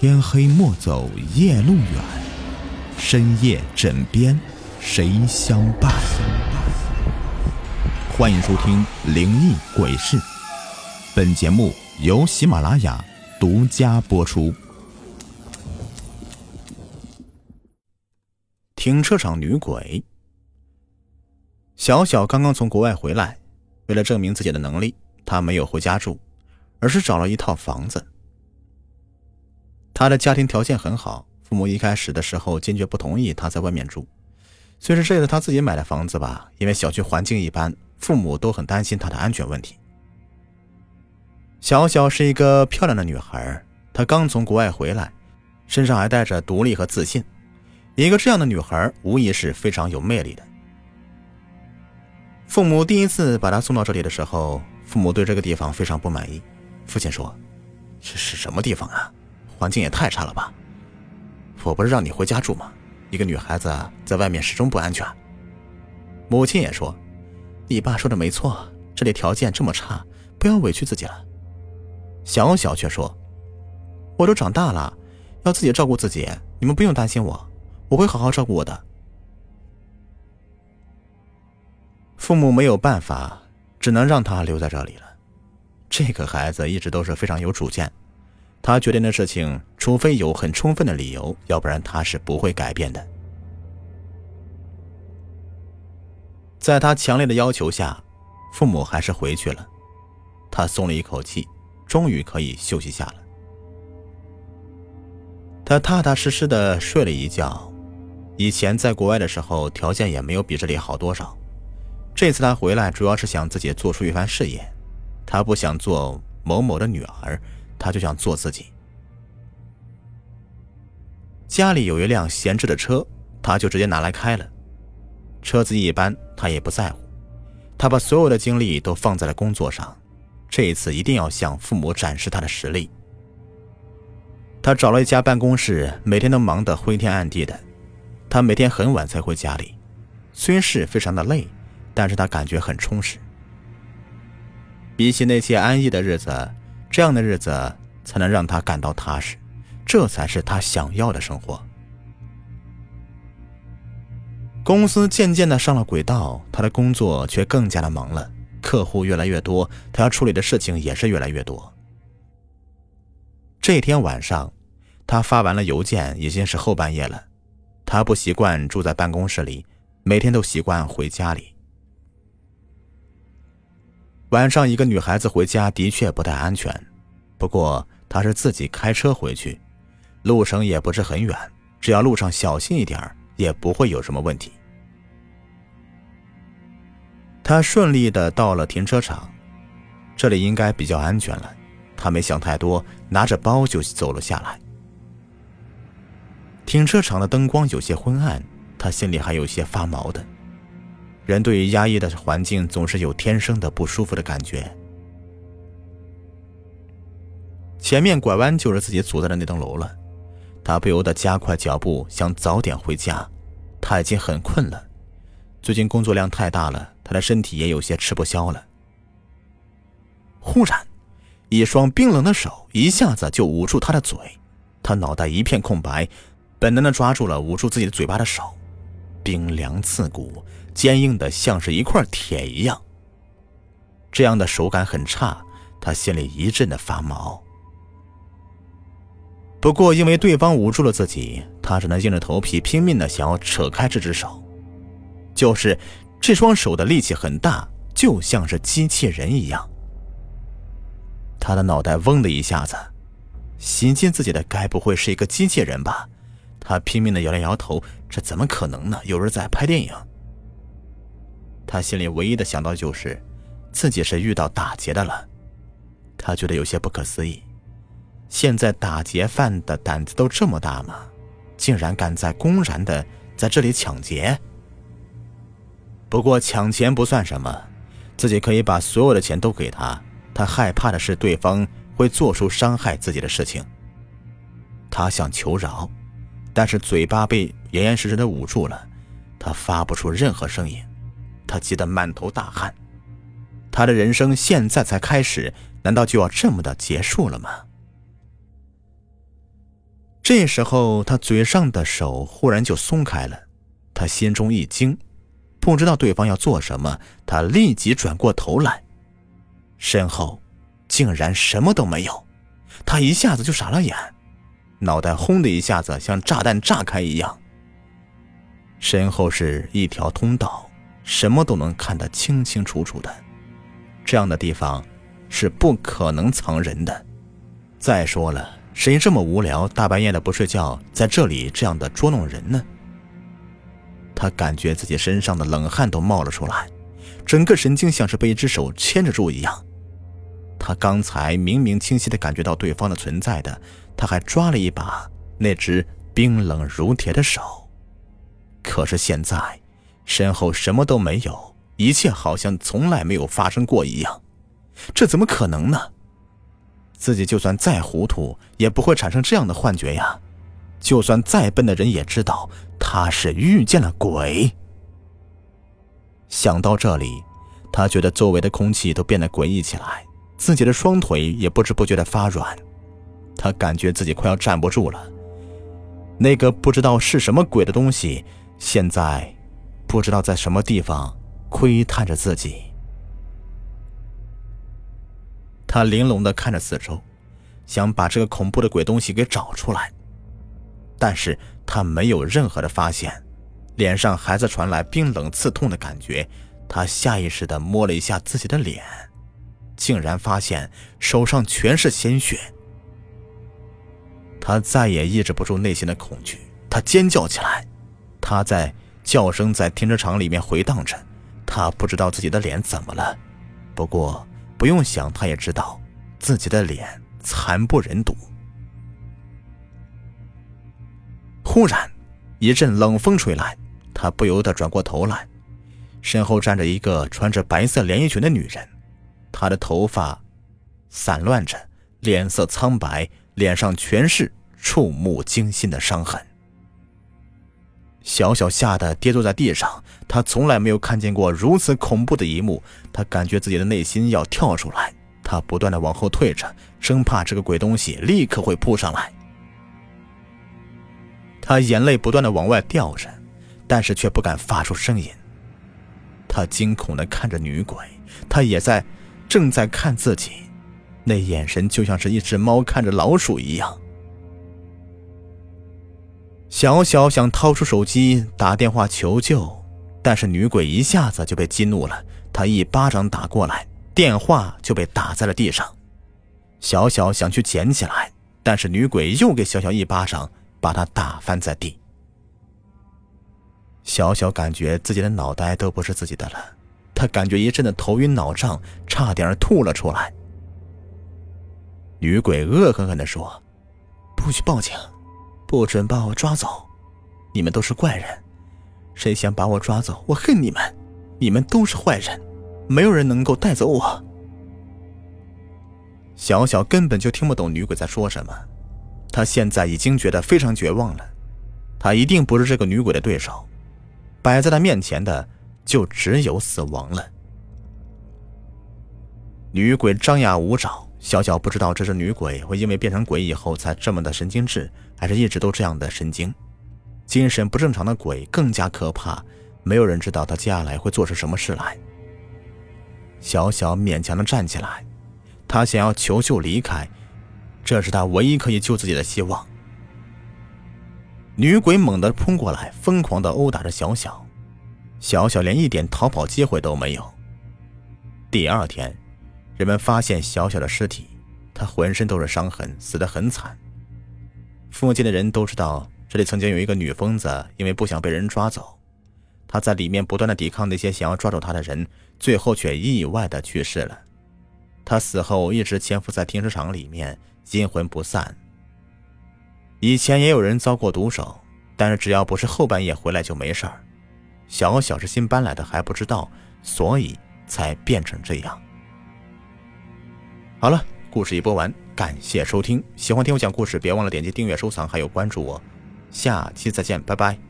天黑莫走夜路远，深夜枕边谁相伴？欢迎收听《灵异鬼事》，本节目由喜马拉雅独家播出。停车场女鬼小小刚刚从国外回来，为了证明自己的能力，她没有回家住，而是找了一套房子。她的家庭条件很好，父母一开始的时候坚决不同意她在外面住。虽然这是她自己买的房子吧，因为小区环境一般，父母都很担心她的安全问题。小小是一个漂亮的女孩，她刚从国外回来，身上还带着独立和自信。一个这样的女孩，无疑是非常有魅力的。父母第一次把她送到这里的时候，父母对这个地方非常不满意。父亲说：“这是什么地方啊？”环境也太差了吧！我不是让你回家住吗？一个女孩子在外面始终不安全。母亲也说：“你爸说的没错，这里条件这么差，不要委屈自己了。”小小却说：“我都长大了，要自己照顾自己，你们不用担心我，我会好好照顾我的。”父母没有办法，只能让他留在这里了。这个孩子一直都是非常有主见。他决定的事情，除非有很充分的理由，要不然他是不会改变的。在他强烈的要求下，父母还是回去了。他松了一口气，终于可以休息下了。他踏踏实实的睡了一觉。以前在国外的时候，条件也没有比这里好多少。这次他回来，主要是想自己做出一番事业。他不想做某某的女儿。他就想做自己。家里有一辆闲置的车，他就直接拿来开了。车子一般，他也不在乎。他把所有的精力都放在了工作上，这一次一定要向父母展示他的实力。他找了一家办公室，每天都忙得昏天暗地的。他每天很晚才回家里，虽是非常的累，但是他感觉很充实。比起那些安逸的日子。这样的日子才能让他感到踏实，这才是他想要的生活。公司渐渐的上了轨道，他的工作却更加的忙了，客户越来越多，他要处理的事情也是越来越多。这天晚上，他发完了邮件，已经是后半夜了。他不习惯住在办公室里，每天都习惯回家里。晚上，一个女孩子回家的确不太安全。不过，她是自己开车回去，路程也不是很远，只要路上小心一点也不会有什么问题。她顺利的到了停车场，这里应该比较安全了。她没想太多，拿着包就走了下来。停车场的灯光有些昏暗，她心里还有些发毛的。人对于压抑的环境总是有天生的不舒服的感觉。前面拐弯就是自己所在的那栋楼了，他不由得加快脚步，想早点回家。他已经很困了，最近工作量太大了，他的身体也有些吃不消了。忽然，一双冰冷的手一下子就捂住他的嘴，他脑袋一片空白，本能的抓住了捂住自己的嘴巴的手，冰凉刺骨。坚硬的像是一块铁一样。这样的手感很差，他心里一阵的发毛。不过因为对方捂住了自己，他只能硬着头皮拼命的想要扯开这只手。就是这双手的力气很大，就像是机器人一样。他的脑袋嗡的一下子，袭击自己的该不会是一个机器人吧？他拼命的摇了摇头，这怎么可能呢？有人在拍电影。他心里唯一的想到就是，自己是遇到打劫的了。他觉得有些不可思议，现在打劫犯的胆子都这么大吗？竟然敢在公然的在这里抢劫。不过抢钱不算什么，自己可以把所有的钱都给他。他害怕的是对方会做出伤害自己的事情。他想求饶，但是嘴巴被严严实实的捂住了，他发不出任何声音。他急得满头大汗，他的人生现在才开始，难道就要这么的结束了吗？这时候，他嘴上的手忽然就松开了，他心中一惊，不知道对方要做什么，他立即转过头来，身后竟然什么都没有，他一下子就傻了眼，脑袋轰的一下子像炸弹炸开一样。身后是一条通道，什么都能看得清清楚楚的，这样的地方是不可能藏人的。再说了。谁这么无聊，大半夜的不睡觉，在这里这样的捉弄人呢？他感觉自己身上的冷汗都冒了出来，整个神经像是被一只手牵着住一样。他刚才明明清晰的感觉到对方的存在的，他还抓了一把那只冰冷如铁的手，可是现在身后什么都没有，一切好像从来没有发生过一样，这怎么可能呢？自己就算再糊涂，也不会产生这样的幻觉呀。就算再笨的人也知道他是遇见了鬼。想到这里，他觉得周围的空气都变得诡异起来，自己的双腿也不知不觉的发软，他感觉自己快要站不住了。那个不知道是什么鬼的东西，现在不知道在什么地方窥探着自己。他玲珑的看着四周，想把这个恐怖的鬼东西给找出来，但是他没有任何的发现，脸上还在传来冰冷刺痛的感觉。他下意识的摸了一下自己的脸，竟然发现手上全是鲜血。他再也抑制不住内心的恐惧，他尖叫起来。他在叫声在停车场里面回荡着，他不知道自己的脸怎么了，不过。不用想，他也知道自己的脸惨不忍睹。忽然，一阵冷风吹来，他不由得转过头来，身后站着一个穿着白色连衣裙的女人，她的头发散乱着，脸色苍白，脸上全是触目惊心的伤痕。小小吓得跌坐在地上，他从来没有看见过如此恐怖的一幕，他感觉自己的内心要跳出来，他不断的往后退着，生怕这个鬼东西立刻会扑上来。他眼泪不断的往外掉着，但是却不敢发出声音。他惊恐的看着女鬼，她也在，正在看自己，那眼神就像是一只猫看着老鼠一样。小小想掏出手机打电话求救，但是女鬼一下子就被激怒了，她一巴掌打过来，电话就被打在了地上。小小想去捡起来，但是女鬼又给小小一巴掌，把她打翻在地。小小感觉自己的脑袋都不是自己的了，他感觉一阵的头晕脑胀，差点吐了出来。女鬼恶狠狠地说：“不许报警！”不准把我抓走！你们都是怪人，谁想把我抓走，我恨你们！你们都是坏人，没有人能够带走我。小小根本就听不懂女鬼在说什么，他现在已经觉得非常绝望了，他一定不是这个女鬼的对手，摆在他面前的就只有死亡了。女鬼张牙舞爪。小小不知道这是女鬼会因为变成鬼以后才这么的神经质，还是一直都这样的神经。精神不正常的鬼更加可怕，没有人知道他接下来会做出什么事来。小小勉强的站起来，他想要求救离开，这是他唯一可以救自己的希望。女鬼猛地扑过来，疯狂的殴打着小小，小小连一点逃跑机会都没有。第二天。人们发现小小的尸体，他浑身都是伤痕，死得很惨。附近的人都知道，这里曾经有一个女疯子，因为不想被人抓走，她在里面不断的抵抗那些想要抓走她的人，最后却意外的去世了。她死后一直潜伏在停车场里面，阴魂不散。以前也有人遭过毒手，但是只要不是后半夜回来就没事儿。小小是新搬来的，还不知道，所以才变成这样。好了，故事已播完，感谢收听。喜欢听我讲故事，别忘了点击订阅、收藏，还有关注我。下期再见，拜拜。